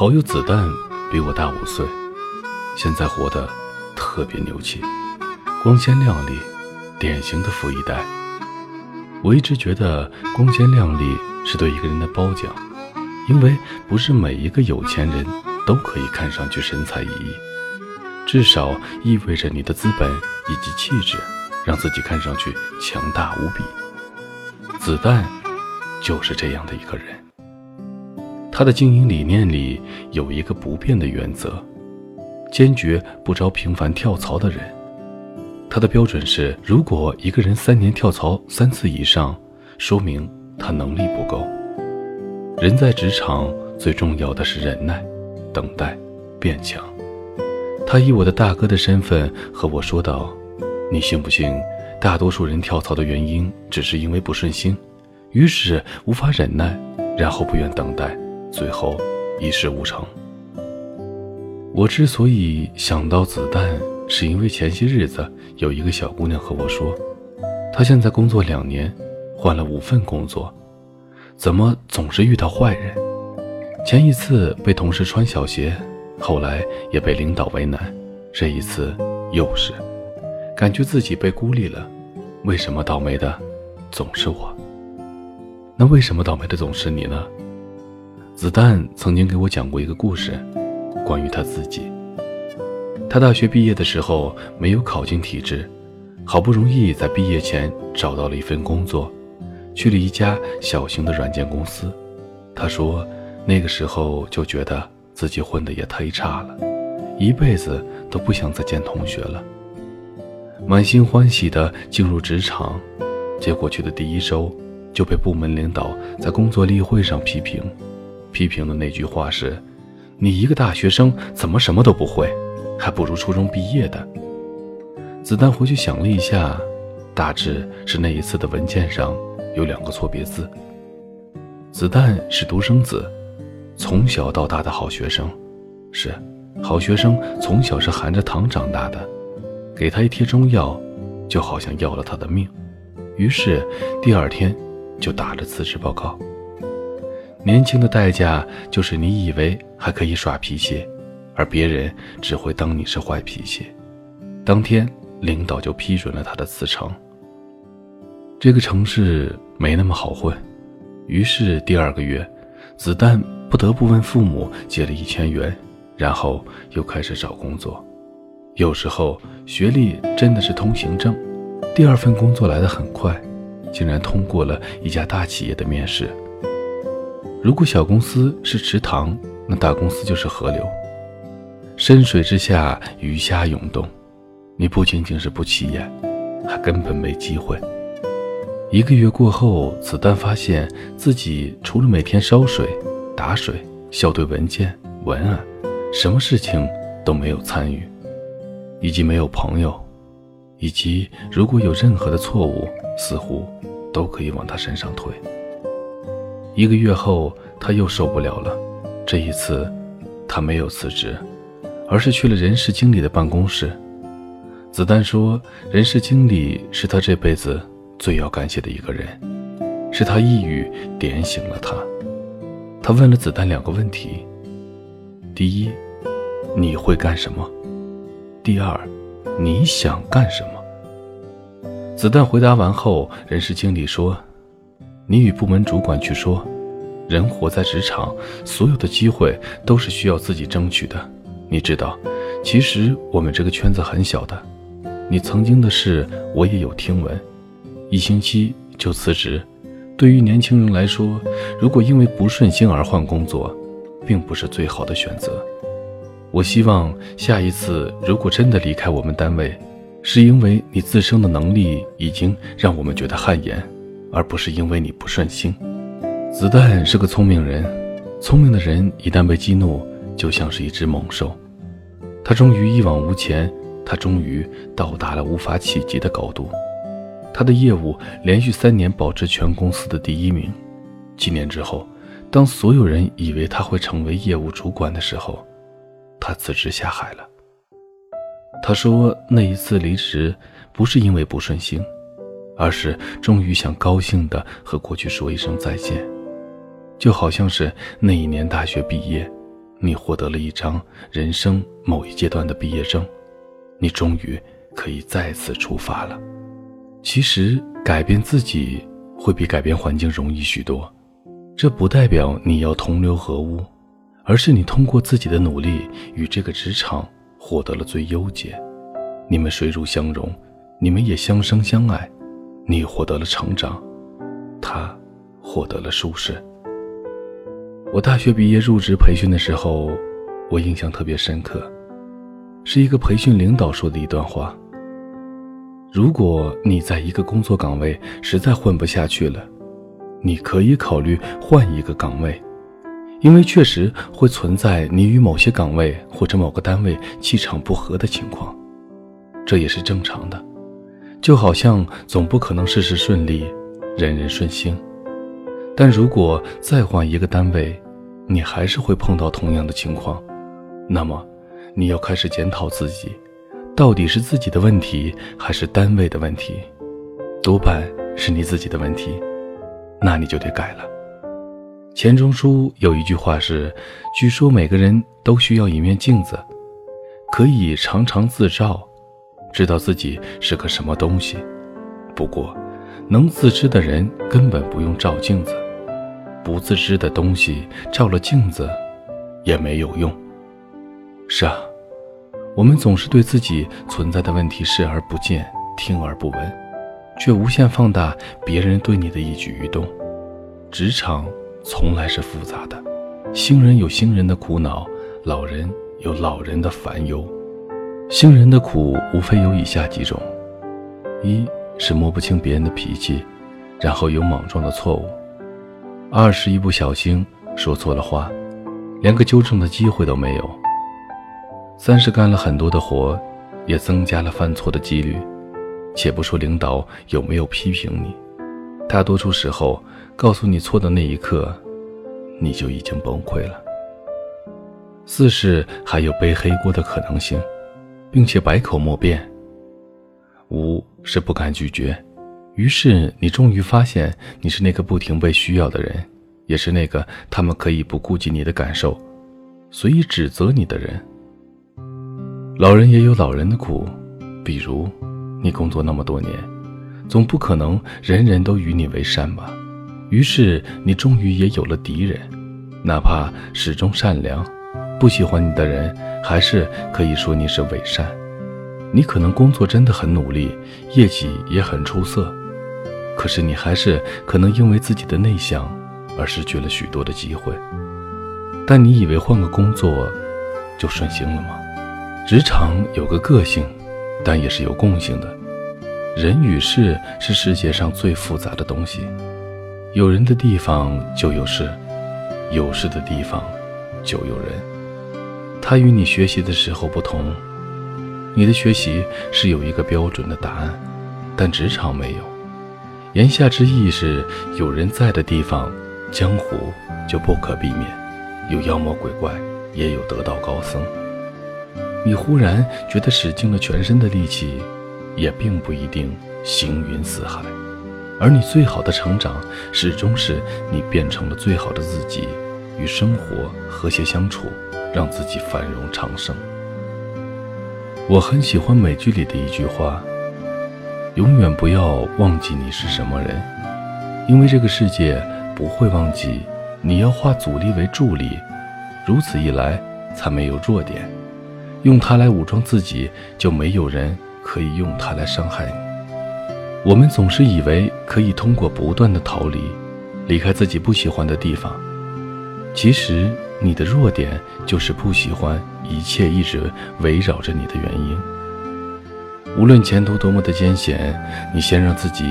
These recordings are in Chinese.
好友子弹比我大五岁，现在活得特别牛气，光鲜亮丽，典型的富一代。我一直觉得光鲜亮丽是对一个人的褒奖，因为不是每一个有钱人都可以看上去神采奕奕，至少意味着你的资本以及气质让自己看上去强大无比。子弹就是这样的一个人。他的经营理念里有一个不变的原则：坚决不招频繁跳槽的人。他的标准是，如果一个人三年跳槽三次以上，说明他能力不够。人在职场最重要的是忍耐、等待、变强。他以我的大哥的身份和我说道：“你信不信？大多数人跳槽的原因只是因为不顺心，于是无法忍耐，然后不愿等待。”最后一事无成。我之所以想到子弹，是因为前些日子有一个小姑娘和我说，她现在工作两年，换了五份工作，怎么总是遇到坏人？前一次被同事穿小鞋，后来也被领导为难，这一次又是，感觉自己被孤立了。为什么倒霉的总是我？那为什么倒霉的总是你呢？子弹曾经给我讲过一个故事，关于他自己。他大学毕业的时候没有考进体制，好不容易在毕业前找到了一份工作，去了一家小型的软件公司。他说，那个时候就觉得自己混得也忒差了，一辈子都不想再见同学了。满心欢喜地进入职场，结果去的第一周就被部门领导在工作例会上批评。批评的那句话是：“你一个大学生怎么什么都不会，还不如初中毕业的。”子弹回去想了一下，大致是那一次的文件上有两个错别字。子弹是独生子，从小到大的好学生，是好学生，从小是含着糖长大的，给他一贴中药，就好像要了他的命。于是第二天就打着辞职报告。年轻的代价就是你以为还可以耍脾气，而别人只会当你是坏脾气。当天，领导就批准了他的辞呈。这个城市没那么好混，于是第二个月，子弹不得不问父母借了一千元，然后又开始找工作。有时候学历真的是通行证，第二份工作来得很快，竟然通过了一家大企业的面试。如果小公司是池塘，那大公司就是河流。深水之下，鱼虾涌动。你不仅仅是不起眼，还根本没机会。一个月过后，子弹发现自己除了每天烧水、打水、校对文件、文案，什么事情都没有参与，以及没有朋友，以及如果有任何的错误，似乎都可以往他身上推。一个月后，他又受不了了。这一次，他没有辞职，而是去了人事经理的办公室。子弹说：“人事经理是他这辈子最要感谢的一个人，是他一语点醒了他。”他问了子弹两个问题：第一，你会干什么？第二，你想干什么？子弹回答完后，人事经理说。你与部门主管去说，人活在职场，所有的机会都是需要自己争取的。你知道，其实我们这个圈子很小的。你曾经的事我也有听闻，一星期就辞职，对于年轻人来说，如果因为不顺心而换工作，并不是最好的选择。我希望下一次如果真的离开我们单位，是因为你自身的能力已经让我们觉得汗颜。而不是因为你不顺心。子弹是个聪明人，聪明的人一旦被激怒，就像是一只猛兽。他终于一往无前，他终于到达了无法企及的高度。他的业务连续三年保持全公司的第一名。几年之后，当所有人以为他会成为业务主管的时候，他辞职下海了。他说：“那一次离职不是因为不顺心。”而是终于想高兴地和过去说一声再见，就好像是那一年大学毕业，你获得了一张人生某一阶段的毕业证，你终于可以再次出发了。其实，改变自己会比改变环境容易许多。这不代表你要同流合污，而是你通过自己的努力与这个职场获得了最优解。你们水乳相融，你们也相生相爱。你获得了成长，他获得了舒适。我大学毕业入职培训的时候，我印象特别深刻，是一个培训领导说的一段话：如果你在一个工作岗位实在混不下去了。你可以考虑换一个岗位，因为确实会存在你与某些岗位或者某个单位气场不合的情况，这也是正常的。就好像总不可能事事顺利，人人顺心。但如果再换一个单位，你还是会碰到同样的情况，那么你要开始检讨自己，到底是自己的问题还是单位的问题？多半是你自己的问题。那你就得改了。钱钟书有一句话是：“据说每个人都需要一面镜子，可以常常自照，知道自己是个什么东西。不过，能自知的人根本不用照镜子，不自知的东西照了镜子也没有用。”是啊，我们总是对自己存在的问题视而不见，听而不闻。却无限放大别人对你的一举一动。职场从来是复杂的，新人有新人的苦恼，老人有老人的烦忧。新人的苦无非有以下几种：一是摸不清别人的脾气，然后有莽撞的错误；二是一不小心说错了话，连个纠正的机会都没有；三是干了很多的活，也增加了犯错的几率。且不说领导有没有批评你，大多数时候告诉你错的那一刻，你就已经崩溃了。四是还有背黑锅的可能性，并且百口莫辩。五是不敢拒绝，于是你终于发现你是那个不停被需要的人，也是那个他们可以不顾及你的感受，随意指责你的人。老人也有老人的苦，比如。你工作那么多年，总不可能人人都与你为善吧？于是你终于也有了敌人，哪怕始终善良，不喜欢你的人还是可以说你是伪善。你可能工作真的很努力，业绩也很出色，可是你还是可能因为自己的内向而失去了许多的机会。但你以为换个工作就顺心了吗？职场有个个性。但也是有共性的，人与事是世界上最复杂的东西。有人的地方就有事，有事的地方就有人。他与你学习的时候不同，你的学习是有一个标准的答案，但职场没有。言下之意是，有人在的地方，江湖就不可避免，有妖魔鬼怪，也有得道高僧。你忽然觉得使尽了全身的力气，也并不一定行云似海，而你最好的成长，始终是你变成了最好的自己，与生活和谐相处，让自己繁荣昌盛。我很喜欢美剧里的一句话：“永远不要忘记你是什么人，因为这个世界不会忘记你要化阻力为助力，如此一来才没有弱点。”用它来武装自己，就没有人可以用它来伤害你。我们总是以为可以通过不断的逃离，离开自己不喜欢的地方。其实，你的弱点就是不喜欢一切一直围绕着你的原因。无论前途多么的艰险，你先让自己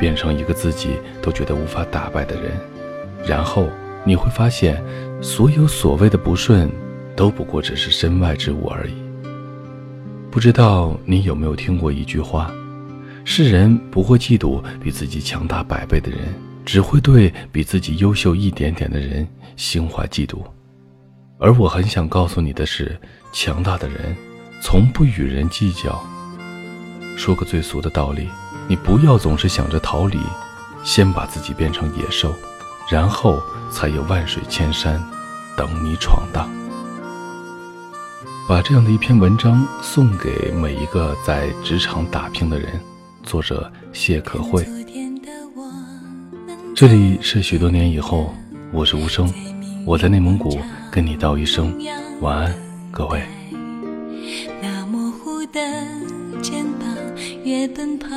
变成一个自己都觉得无法打败的人，然后你会发现，所有所谓的不顺。都不过只是身外之物而已。不知道你有没有听过一句话：世人不会嫉妒比自己强大百倍的人，只会对比自己优秀一点点的人心怀嫉妒。而我很想告诉你的是，强大的人从不与人计较。说个最俗的道理，你不要总是想着逃离，先把自己变成野兽，然后才有万水千山等你闯荡。把这样的一篇文章送给每一个在职场打拼的人。作者谢可慧。这里是许多年以后，我是无声，我在内蒙古跟你道一声晚安，各位。那模糊的肩膀，越奔跑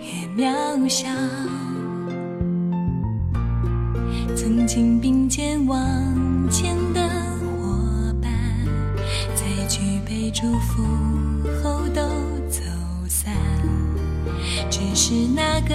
越渺小。曾经并肩往前的伙伴，在举杯祝福后都走散。只是那个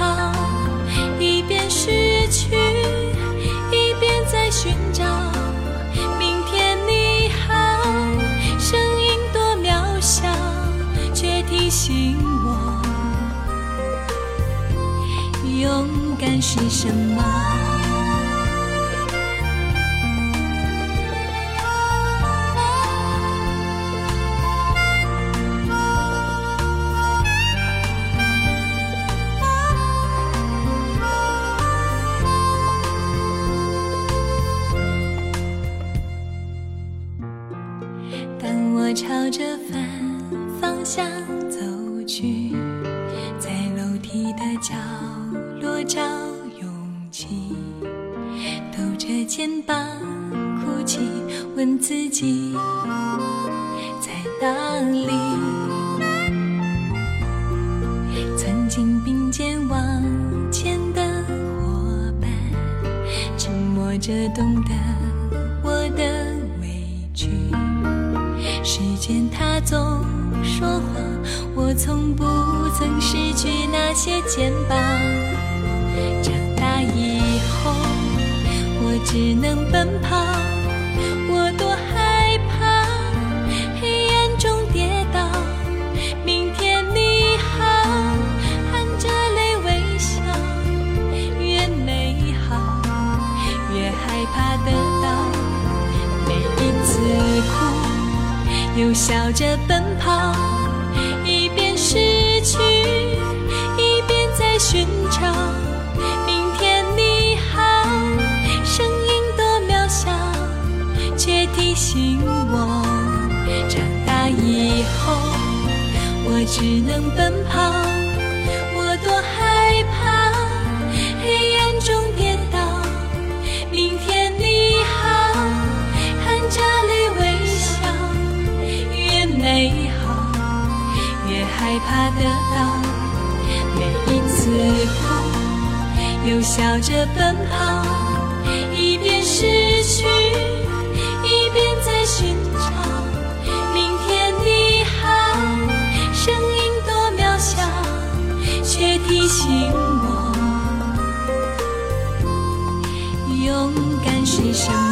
是什么。自己在哪里。曾经并肩往前的伙伴，沉默着懂得我的委屈。时间它总说谎，我从不曾失去那些肩膀。长大以后，我只能奔跑，只能奔跑。我多害怕黑暗中跌倒。明天你好，含着泪微笑。越美好，越害怕得到。每一次哭，又笑着奔跑，一边失去，一边在寻找。你相。